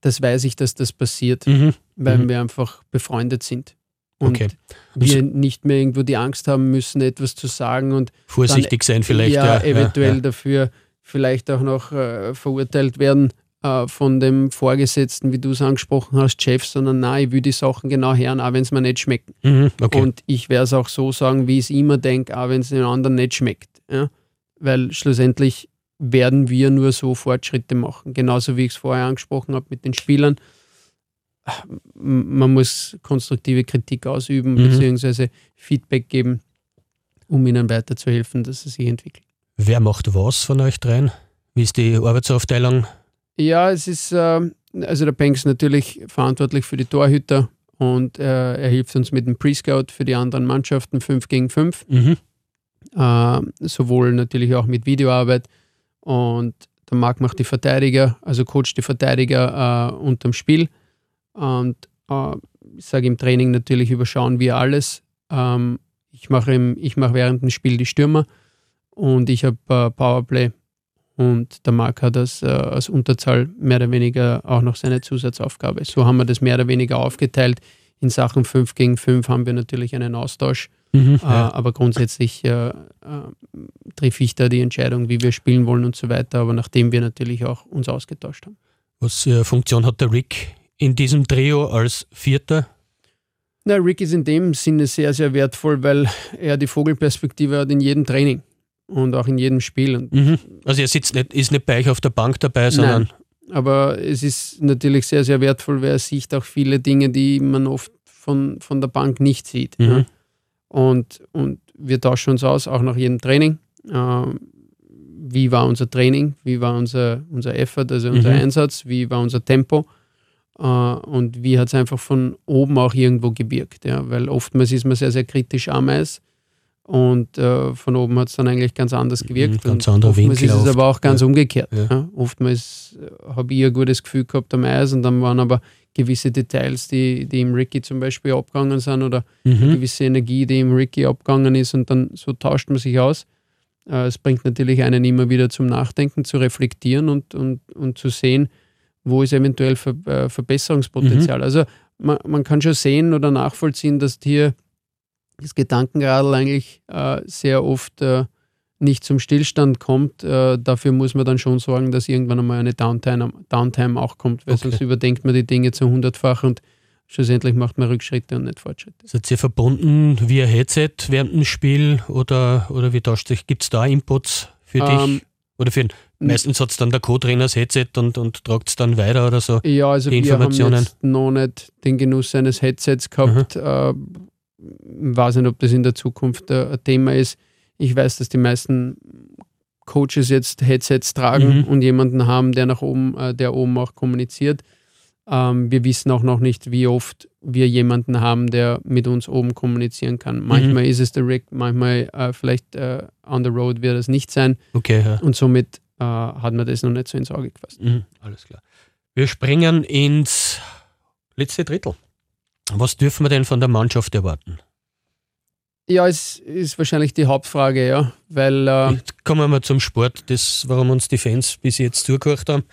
das weiß ich, dass das passiert, mhm. weil mhm. wir einfach befreundet sind. Und okay. wir nicht mehr irgendwo die Angst haben müssen, etwas zu sagen und vorsichtig sein vielleicht. Ja, ja eventuell ja. dafür vielleicht auch noch äh, verurteilt werden, äh, von dem Vorgesetzten, wie du es angesprochen hast, Chef, sondern nein, ich will die Sachen genau hören, auch wenn es mir nicht schmeckt. Mhm, okay. Und ich werde es auch so sagen, wie ich es immer denke, auch wenn es den anderen nicht schmeckt. Ja? Weil schlussendlich werden wir nur so Fortschritte machen. Genauso wie ich es vorher angesprochen habe mit den Spielern. Man muss konstruktive Kritik ausüben, Mhm. beziehungsweise Feedback geben, um ihnen weiterzuhelfen, dass sie sich entwickeln. Wer macht was von euch dreien? Wie ist die Arbeitsaufteilung? Ja, es ist, äh, also der Banks natürlich verantwortlich für die Torhüter und äh, er hilft uns mit dem Pre-Scout für die anderen Mannschaften 5 gegen 5. Mhm. äh, sowohl natürlich auch mit Videoarbeit und der Marc macht die Verteidiger, also coacht die Verteidiger äh, unterm Spiel und äh, ich sage im Training natürlich überschauen wir alles. Ähm, ich mache mache während dem Spiel die Stürmer und ich habe äh, Powerplay und der Marc hat das äh, als Unterzahl mehr oder weniger auch noch seine Zusatzaufgabe. So haben wir das mehr oder weniger aufgeteilt. In Sachen 5 gegen 5 haben wir natürlich einen Austausch. Mhm. Äh, aber grundsätzlich äh, äh, treffe ich da die Entscheidung, wie wir spielen wollen und so weiter, aber nachdem wir natürlich auch uns ausgetauscht haben. Was für Funktion hat der Rick in diesem Trio als Vierter? Na, Rick ist in dem Sinne sehr, sehr wertvoll, weil er die Vogelperspektive hat in jedem Training und auch in jedem Spiel. Mhm. Also er sitzt nicht, ist nicht bei euch auf der Bank dabei, sondern aber es ist natürlich sehr, sehr wertvoll, weil er sieht auch viele Dinge, die man oft von, von der Bank nicht sieht. Mhm. Ja. Und, und wir tauschen uns aus, auch nach jedem Training. Ähm, wie war unser Training? Wie war unser, unser Effort, also unser Mhm. Einsatz? Wie war unser Tempo? Äh, und wie hat es einfach von oben auch irgendwo gewirkt? Ja? Weil oftmals ist man sehr, sehr kritisch am Eis. Und äh, von oben hat es dann eigentlich ganz anders gewirkt. ganz und anderer oftmals Winkel ist es oft. aber auch ganz Ja. umgekehrt. Ja. Ja. Oftmals habe ich ein gutes Gefühl gehabt am Eis und dann waren aber gewisse Details, die, die im Ricky zum Beispiel abgegangen sind oder mhm. gewisse Energie, die im Ricky abgegangen ist und dann so tauscht man sich aus. Äh, Es bringt natürlich einen immer wieder zum Nachdenken, zu reflektieren und, und, und zu sehen, wo ist eventuell Ver äh, Verbesserungspotenzial. Also man, man kann schon sehen oder nachvollziehen, dass hier das Gedankenradl eigentlich äh, sehr oft äh, nicht zum Stillstand kommt. Äh, dafür muss man dann schon sorgen, dass irgendwann einmal eine Downtime, Downtime auch kommt, weil Okay. sonst überdenkt man die Dinge zu hundertfach und schlussendlich macht man Rückschritte und nicht Fortschritte. Seid ihr verbunden via Headset während dem Spiel oder, oder wie tauscht euch? Gibt es da Inputs für dich? Ähm, Oder für meistens hat es dann der Co-Trainer das Headset und, und tragt es dann weiter oder so. Ja, also die wir haben Informationen. jetzt noch nicht den Genuss eines Headsets gehabt. Äh, weiß nicht, ob das in der Zukunft äh, ein Thema ist. Ich weiß, dass die meisten Coaches jetzt Headsets tragen Mhm. und jemanden haben, der nach oben, äh, der oben auch kommuniziert. Ähm, wir wissen auch noch nicht, wie oft wir jemanden haben, der mit uns oben kommunizieren kann. Manchmal ist es der Rick, manchmal äh, vielleicht on the road wird es nicht sein Okay, ja. und somit hat man das noch nicht so ins Auge gefasst. Mhm, alles klar. Wir springen ins letzte Drittel. Was dürfen wir denn von der Mannschaft erwarten? Ja, es ist wahrscheinlich die Hauptfrage, ja, weil äh, Jetzt kommen wir mal zum Sport, das, warum uns die Fans bis jetzt zugehört haben.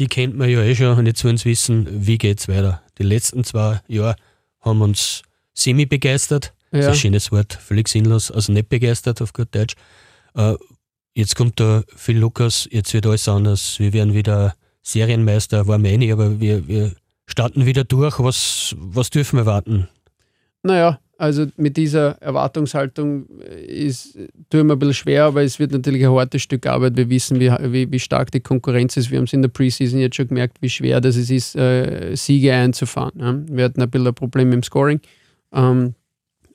Die kennt man ja eh schon und jetzt wollen sie wissen, wie geht's weiter. Die letzten zwei Jahre haben uns semi begeistert. Das ist ja, ein schönes Wort, völlig sinnlos, also nicht begeistert auf gut Deutsch. Äh, jetzt kommt da Phil Lukas, jetzt wird alles anders. Wir werden wieder Serienmeister, war meine, aber wir, wir starten wieder durch. Was, was dürfen wir warten? naja, also mit dieser Erwartungshaltung ist, tue ich mir ein bisschen schwer, aber es wird natürlich ein hartes Stück Arbeit. Wir wissen, wie, wie, wie stark die Konkurrenz ist. Wir haben es in der Preseason jetzt schon gemerkt, wie schwer das es ist, äh, Siege einzufahren. Ja. Wir hatten ein bisschen ein Problem im Scoring. Ähm,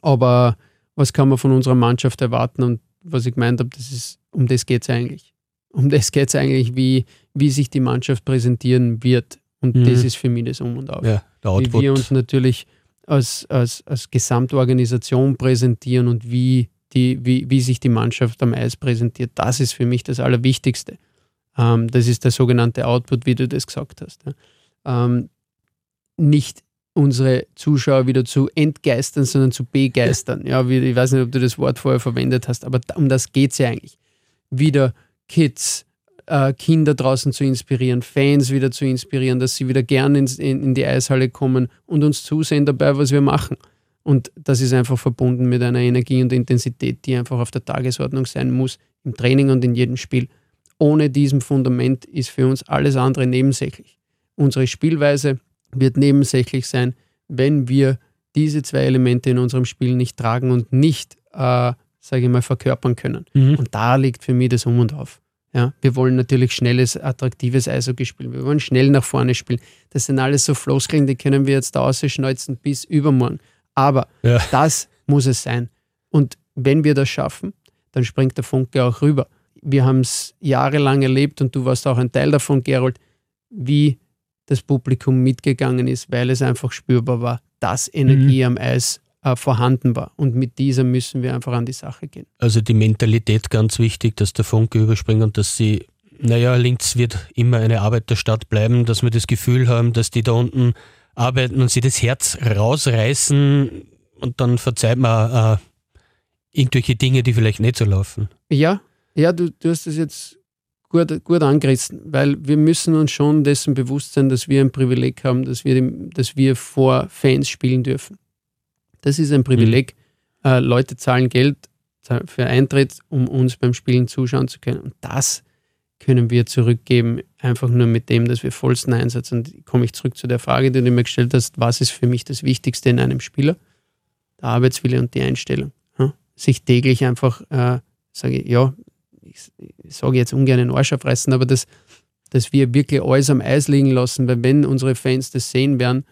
aber was kann man von unserer Mannschaft erwarten? Und was ich gemeint habe, das ist, um das geht es eigentlich. Um das geht es eigentlich, wie, wie sich die Mannschaft präsentieren wird. Und Mhm. das ist für mich das Um und Auf Ja, wie wir uns natürlich als, als, als Gesamtorganisation präsentieren und wie, die, wie, wie sich die Mannschaft am Eis präsentiert. Das ist für mich das Allerwichtigste. Ähm, das ist der sogenannte Output, wie du das gesagt hast. Ja. Ähm, nicht unsere Zuschauer wieder zu entgeistern, sondern zu begeistern. Ja, wie, ich weiß nicht, ob du das Wort vorher verwendet hast, aber um das geht es ja eigentlich. Wieder Kids, äh, Kinder draußen zu inspirieren, Fans wieder zu inspirieren, dass sie wieder gern ins, in, in die Eishalle kommen und uns zusehen dabei, was wir machen. Und das ist einfach verbunden mit einer Energie und Intensität, die einfach auf der Tagesordnung sein muss, im Training und in jedem Spiel. ohne diesem Fundament ist für uns alles andere nebensächlich. Unsere Spielweise wird nebensächlich sein, wenn wir diese zwei Elemente in unserem Spiel nicht tragen und nicht, äh, sage ich mal, verkörpern können. Mhm. Und da liegt für mich das Um und Auf. Ja, wir wollen natürlich schnelles, attraktives Eishockey spielen. Wir wollen schnell nach vorne spielen. Das sind alles so Floskeln, die können wir jetzt da ausschneuzen bis übermorgen. Aber Ja. das muss es sein. Und wenn wir das schaffen, dann springt der Funke auch rüber. Wir haben es jahrelang erlebt und du warst auch ein Teil davon, Gerold, wie das Publikum mitgegangen ist, weil es einfach spürbar war, dass Energie am Eis äh, vorhanden war. Und mit dieser müssen wir einfach an die Sache gehen. Also die Mentalität ganz wichtig, dass der Funke überspringt und dass sie, naja, Linz wird immer eine Arbeiterstadt bleiben, dass wir das Gefühl haben, dass die da unten arbeiten und sie das Herz rausreißen und dann verzeiht man äh, irgendwelche Dinge, die vielleicht nicht so laufen. Ja, ja, du, du hast das jetzt gut, gut angerissen, weil wir müssen uns schon dessen bewusst sein, dass wir ein Privileg haben, dass wir, dem, dass wir vor Fans spielen dürfen. Das ist ein Privileg. Äh, Leute zahlen Geld für Eintritt, um uns beim Spielen zuschauen zu können. Und das können wir zurückgeben, einfach nur mit dem, dass wir vollsten Einsatz. Und komme ich zurück zu der Frage, die du mir gestellt hast, was ist für mich das Wichtigste in einem Spieler? Der Arbeitswille und die Einstellung. Ja? Sich täglich einfach, äh, sage ich, ja, ich, ich sage jetzt ungern den Arsch aufreißen, aber dass, dass wir wirklich alles am Eis liegen lassen, weil wenn unsere Fans das sehen werden,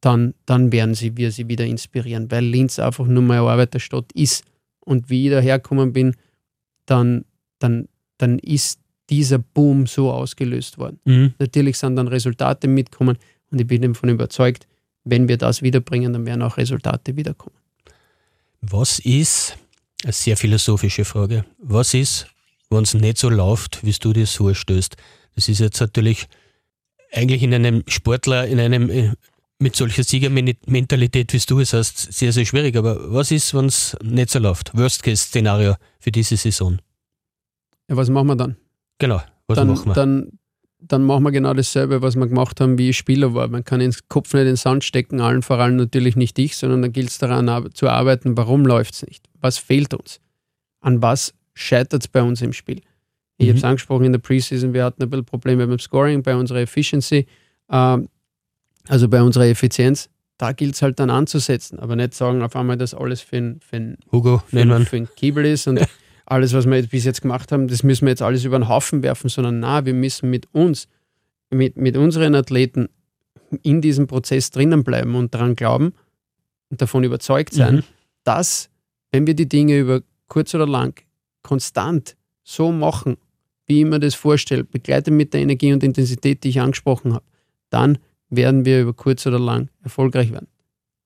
dann, dann werden sie, wir sie wieder inspirieren, weil Linz einfach nur mal eine Arbeiterstadt ist. Und wie ich dahergekommen bin, dann, dann, dann ist dieser Boom so ausgelöst worden. Mhm. Natürlich sind dann Resultate mitkommen und ich bin davon überzeugt, wenn wir das wiederbringen, dann werden auch Resultate wiederkommen. Was ist, eine sehr philosophische Frage, was ist, wenn es nicht so läuft, wie du dir das vorstellst? Das ist jetzt natürlich eigentlich in einem Sportler, in einem äh, mit solcher Siegermentalität, wie du es hast, sehr, sehr schwierig. Aber was ist, wenn es nicht so läuft? Worst-Case-Szenario für diese Saison. Ja, was machen wir dann? Genau, was dann, machen wir? Dann, dann machen wir genau dasselbe, was wir gemacht haben, wie ich Spieler war. Man kann den Kopf nicht in den Sand stecken, allen vor allem natürlich nicht ich, sondern dann gilt es daran ar- zu arbeiten, warum läuft es nicht? Was fehlt uns? An was scheitert es bei uns im Spiel? Ich Mhm. habe es angesprochen in der Preseason, wir hatten ein bisschen Probleme beim Scoring, bei unserer Efficiency, ähm, also bei unserer Effizienz. Da gilt es halt dann anzusetzen, aber nicht sagen auf einmal, dass alles für ein, für ein Hugo, für, wir. für ein Kiebel ist und alles, was wir bis jetzt gemacht haben, das müssen wir jetzt alles über den Haufen werfen, sondern na, wir müssen mit uns, mit, mit unseren Athleten in diesem Prozess drinnen bleiben und daran glauben und davon überzeugt sein, Mhm. dass, wenn wir die Dinge über kurz oder lang konstant so machen, wie ich mir das vorstelle, begleitet mit der Energie und Intensität, die ich angesprochen habe, dann werden wir über kurz oder lang erfolgreich werden.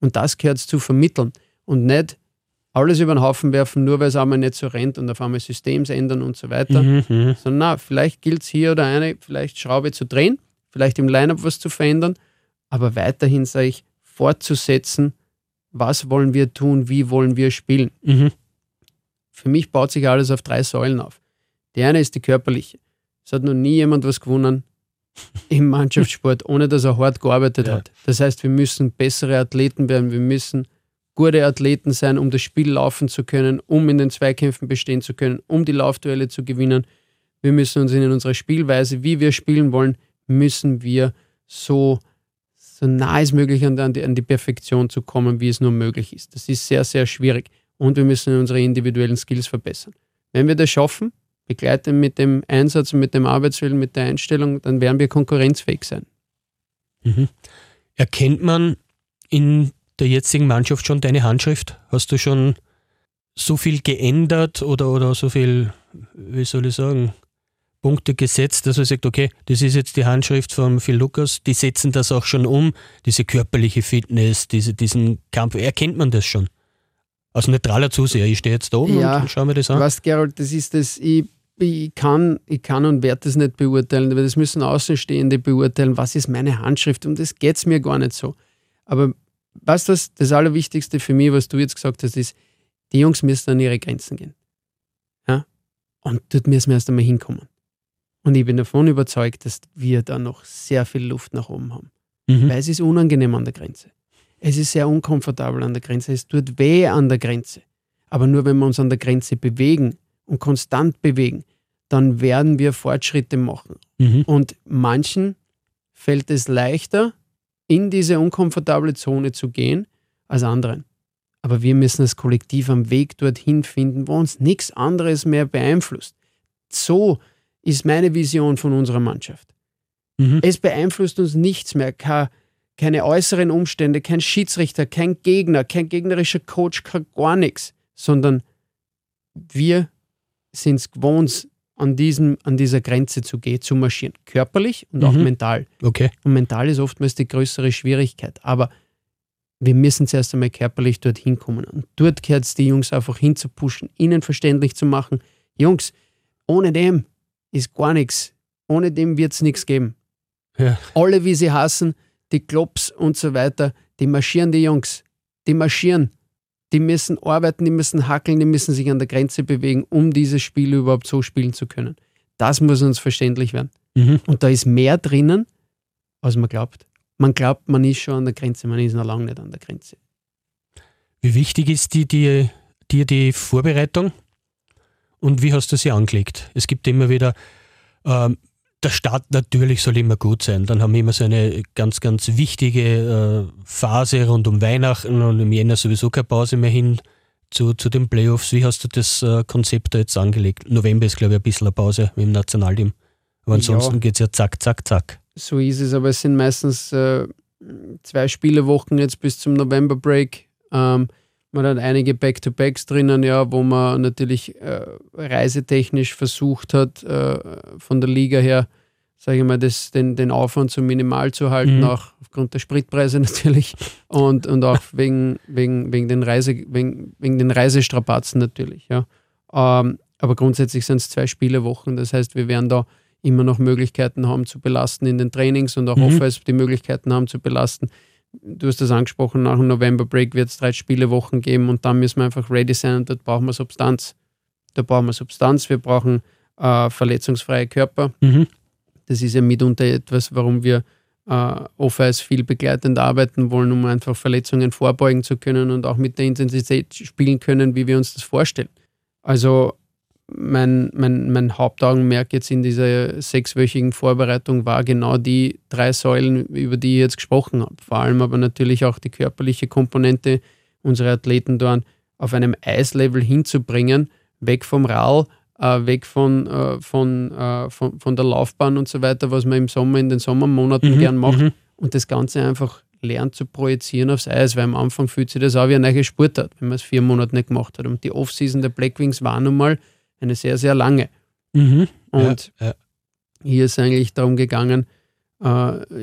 Und das gehört zu vermitteln und nicht alles über den Haufen werfen, nur weil es einmal nicht so rennt und auf einmal Systems ändern und so weiter. Mhm, mhm. Sondern na, vielleicht gilt es hier oder eine, vielleicht Schraube zu drehen, vielleicht im Lineup was zu verändern, aber weiterhin, sage ich, fortzusetzen, was wollen wir tun, wie wollen wir spielen. Mhm. Für mich baut sich alles auf drei Säulen auf. Die eine ist die körperliche. Es hat noch nie jemand was gewonnen im Mannschaftssport, ohne dass er hart gearbeitet Ja. hat. Das heißt, wir müssen bessere Athleten werden, wir müssen gute Athleten sein, um das Spiel laufen zu können, um in den Zweikämpfen bestehen zu können, um die Laufduelle zu gewinnen. Wir müssen uns in unserer Spielweise, wie wir spielen wollen, müssen wir so, so nah als möglich an die, an die Perfektion zu kommen, wie es nur möglich ist. Das ist sehr, sehr schwierig. Und wir müssen unsere individuellen Skills verbessern. Wenn wir das schaffen, begleiten mit dem Einsatz, mit dem Arbeitswillen, mit der Einstellung, dann werden wir konkurrenzfähig sein. Mhm. Erkennt man in der jetzigen Mannschaft schon deine Handschrift? Hast du schon so viel geändert oder, oder so viel, wie soll ich sagen, Punkte gesetzt, dass man sagt, okay, das ist jetzt die Handschrift von Phil Lukas, die setzen das auch schon um, diese körperliche Fitness, diese, diesen Kampf, erkennt man das schon? Als neutraler Zuseher, ich stehe jetzt da oben Ja, und schaue mir das an. Weißt, Gerald, das ist das, ich, ich, kann, ich kann und werde das nicht beurteilen, weil das müssen Außenstehende beurteilen, was ist meine Handschrift und das geht es mir gar nicht so. Aber was, das Allerwichtigste für mich, was du jetzt gesagt hast, ist, die Jungs müssen an ihre Grenzen gehen. Ja? Und dort müssen wir erst einmal hinkommen. Und ich bin davon überzeugt, dass wir da noch sehr viel Luft nach oben haben. Mhm. Weil es ist unangenehm an der Grenze. Es ist sehr unkomfortabel an der Grenze. Es tut weh an der Grenze. Aber nur wenn wir uns an der Grenze bewegen und konstant bewegen, dann werden wir Fortschritte machen. Mhm. Und manchen fällt es leichter, in diese unkomfortable Zone zu gehen, als anderen. Aber wir müssen als Kollektiv am Weg dorthin finden, wo uns nichts anderes mehr beeinflusst. So ist meine Vision von unserer Mannschaft. Mhm. Es beeinflusst uns nichts mehr. Ke- Keine äußeren Umstände, kein Schiedsrichter, kein Gegner, kein gegnerischer Coach, gar nichts, sondern wir sind es gewohnt, an, diesem, an dieser Grenze zu gehen, zu marschieren. Körperlich und auch Mhm. mental. Okay. Und mental ist oftmals die größere Schwierigkeit. Aber wir müssen zuerst einmal körperlich dorthin kommen. Und dort gehört es die Jungs einfach hinzupushen, ihnen verständlich zu machen. Jungs, ohne dem ist gar nichts. Ohne dem wird es nichts geben. Ja. Alle, wie sie hassen, die Klops und so weiter, die marschieren die Jungs. Die marschieren. Die müssen arbeiten, die müssen hackeln, die müssen sich an der Grenze bewegen, um dieses Spiel überhaupt so spielen zu können. Das muss uns verständlich werden. Mhm. Und da ist mehr drinnen, als man glaubt. Man glaubt, man ist schon an der Grenze, man ist noch lange nicht an der Grenze. Wie wichtig ist die, die, dir die Vorbereitung und wie hast du sie angelegt? Es gibt immer wieder, ähm, der Start natürlich soll immer gut sein. Dann haben wir immer so eine ganz, ganz wichtige äh, Phase rund um Weihnachten und im Jänner sowieso keine Pause mehr hin zu, zu den Playoffs. Wie hast du das äh, Konzept da jetzt angelegt? November ist, glaube ich, ein bisschen eine Pause im Nationalteam. Aber ansonsten Ja. geht es ja zack, zack, zack. So ist es, aber es sind meistens äh, zwei Spielewochen jetzt bis zum November-Break. Ähm, man hat einige Back-to-Backs drinnen, ja, wo man natürlich äh, reisetechnisch versucht hat, äh, von der Liga her, sage ich mal, das, den, den Aufwand so minimal zu halten, Mhm. auch aufgrund der Spritpreise natürlich und, und auch wegen, wegen, wegen, den Reise, wegen, wegen den Reisestrapazen natürlich. Ja. Ähm, aber grundsätzlich sind es zwei Spielewochen, das heißt, wir werden da immer noch Möglichkeiten haben zu belasten in den Trainings und auch Mhm. Offense die Möglichkeiten haben zu belasten. Du hast das angesprochen, nach dem November Break wird es drei Spielewochen geben und dann müssen wir einfach ready sein und dort brauchen wir Substanz. Da brauchen wir Substanz, wir brauchen äh, verletzungsfreie Körper. Mhm. Das ist ja mitunter etwas, warum wir äh, Offense viel begleitend arbeiten wollen, um einfach Verletzungen vorbeugen zu können und auch mit der Intensität spielen können, wie wir uns das vorstellen. Also mein, mein, mein Hauptaugenmerk jetzt in dieser sechswöchigen Vorbereitung war genau die drei Säulen, über die ich jetzt gesprochen habe. Vor allem aber natürlich auch die körperliche Komponente, unsere Athleten dort auf einem Eislevel hinzubringen, weg vom Rall, äh, weg von, äh, von, äh, von, von der Laufbahn und so weiter, was man im Sommer, in den Sommermonaten Mhm, gern macht mhm. und das Ganze einfach lernt zu projizieren aufs Eis, weil am Anfang fühlt sich das auch wie ein neuer Sportart, wenn man es vier Monate nicht gemacht hat. Und die Offseason der Blackwings war nun mal eine sehr, sehr lange. Mhm. Und ja, ja. hier ist eigentlich darum gegangen, äh,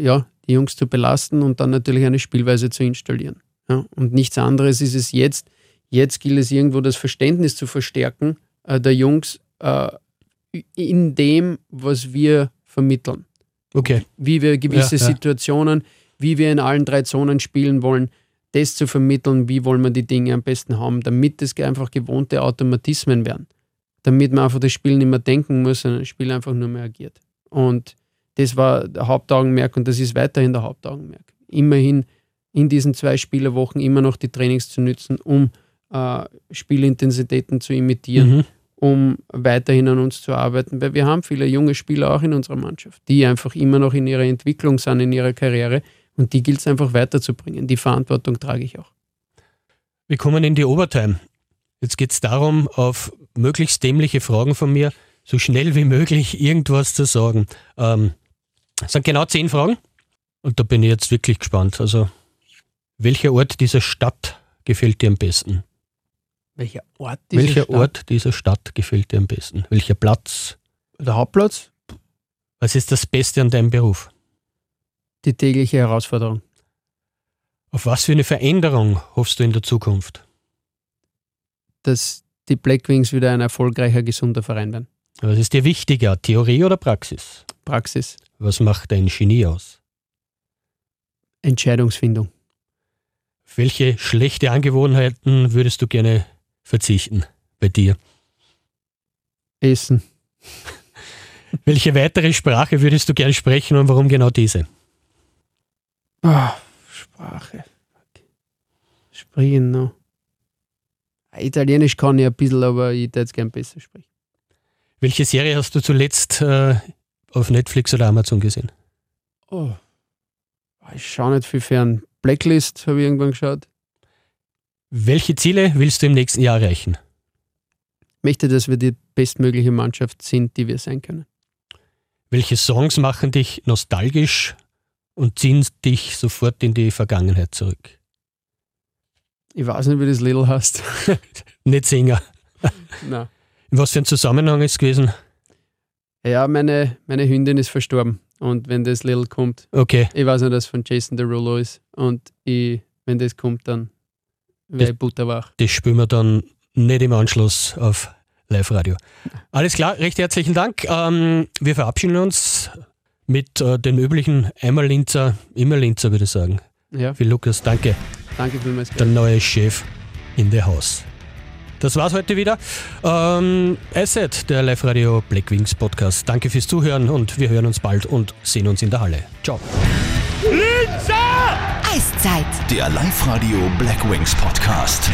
ja, die Jungs zu belasten und dann natürlich eine Spielweise zu installieren. Ja, und nichts anderes ist es jetzt. Jetzt gilt es irgendwo das Verständnis zu verstärken äh, der Jungs äh, in dem, was wir vermitteln Okay. wie wir gewisse Ja. Situationen, wie wir in allen drei Zonen spielen wollen, das zu vermitteln, wie wollen wir die Dinge am besten haben, damit es einfach gewohnte Automatismen werden. Damit man einfach das Spiel nicht mehr denken muss, sondern das Spiel einfach nur mehr agiert. Und das war der Hauptaugenmerk und das ist weiterhin der Hauptaugenmerk. Immerhin in diesen zwei Spielerwochen immer noch die Trainings zu nützen, um äh, Spielintensitäten zu imitieren Mhm. um weiterhin an uns zu arbeiten, weil wir haben viele junge Spieler auch in unserer Mannschaft, die einfach immer noch in ihrer Entwicklung sind, in ihrer Karriere und die gilt es einfach weiterzubringen. Die Verantwortung trage ich auch. Wir kommen in die Overtime. Jetzt geht es darum, auf möglichst dämliche Fragen von mir so schnell wie möglich irgendwas zu sagen. Ähm, es sind genau zehn Fragen und da bin ich jetzt wirklich gespannt. Also, welcher Ort dieser Stadt gefällt dir am besten? Welcher Ort Welcher Stadt? Ort dieser Stadt gefällt dir am besten? Welcher Platz? Der Hauptplatz? Was ist das Beste an deinem Beruf? Die tägliche Herausforderung. Auf was für eine Veränderung hoffst du in der Zukunft? Dass die Blackwings wieder ein erfolgreicher, gesunder Verein werden. Was ist dir wichtiger, Theorie oder Praxis? Praxis, Was macht ein Genie aus? Entscheidungsfindung. Auf Welche schlechte Angewohnheiten würdest du gerne verzichten bei dir? Essen. Welche weitere Sprache würdest du gerne sprechen und warum genau diese? Ah, Sprache. Sprechen noch. Italienisch kann ich ein bisschen, aber ich würde es gern besser sprechen. Welche Serie hast du zuletzt äh, auf Netflix oder Amazon gesehen? Oh. Ich schaue nicht viel fern. Blacklist habe ich irgendwann geschaut. Welche Ziele willst du im nächsten Jahr erreichen? Ich möchte, dass wir die bestmögliche Mannschaft sind, die wir sein können. Welche Songs machen dich nostalgisch und ziehen dich sofort in die Vergangenheit zurück? Ich weiß nicht, wie das Little heißt. Nicht Sänger. Nein. In was für ein Zusammenhang ist es gewesen? Ja, meine, meine Hündin ist verstorben. Und wenn das Little kommt, Okay, ich weiß nicht, dass es von Jason Derulo ist. Und ich, wenn das kommt, dann wäre ich butterwach. das spielen wir dann nicht im Anschluss auf Live-Radio. Alles klar, recht herzlichen Dank. Ähm, wir verabschieden uns mit äh, den üblichen einmal Linzer, immer Linzer, würde ich sagen. Ja, Für Lukas, danke. Danke vielmals. Der neue Chef in the House. Das war's heute wieder. Ähm, Asset, der Live-Radio Blackwings Podcast. Danke fürs Zuhören und wir hören uns bald und sehen uns in der Halle. Ciao. Eiszeit. Der Live-Radio Black Wings Podcast.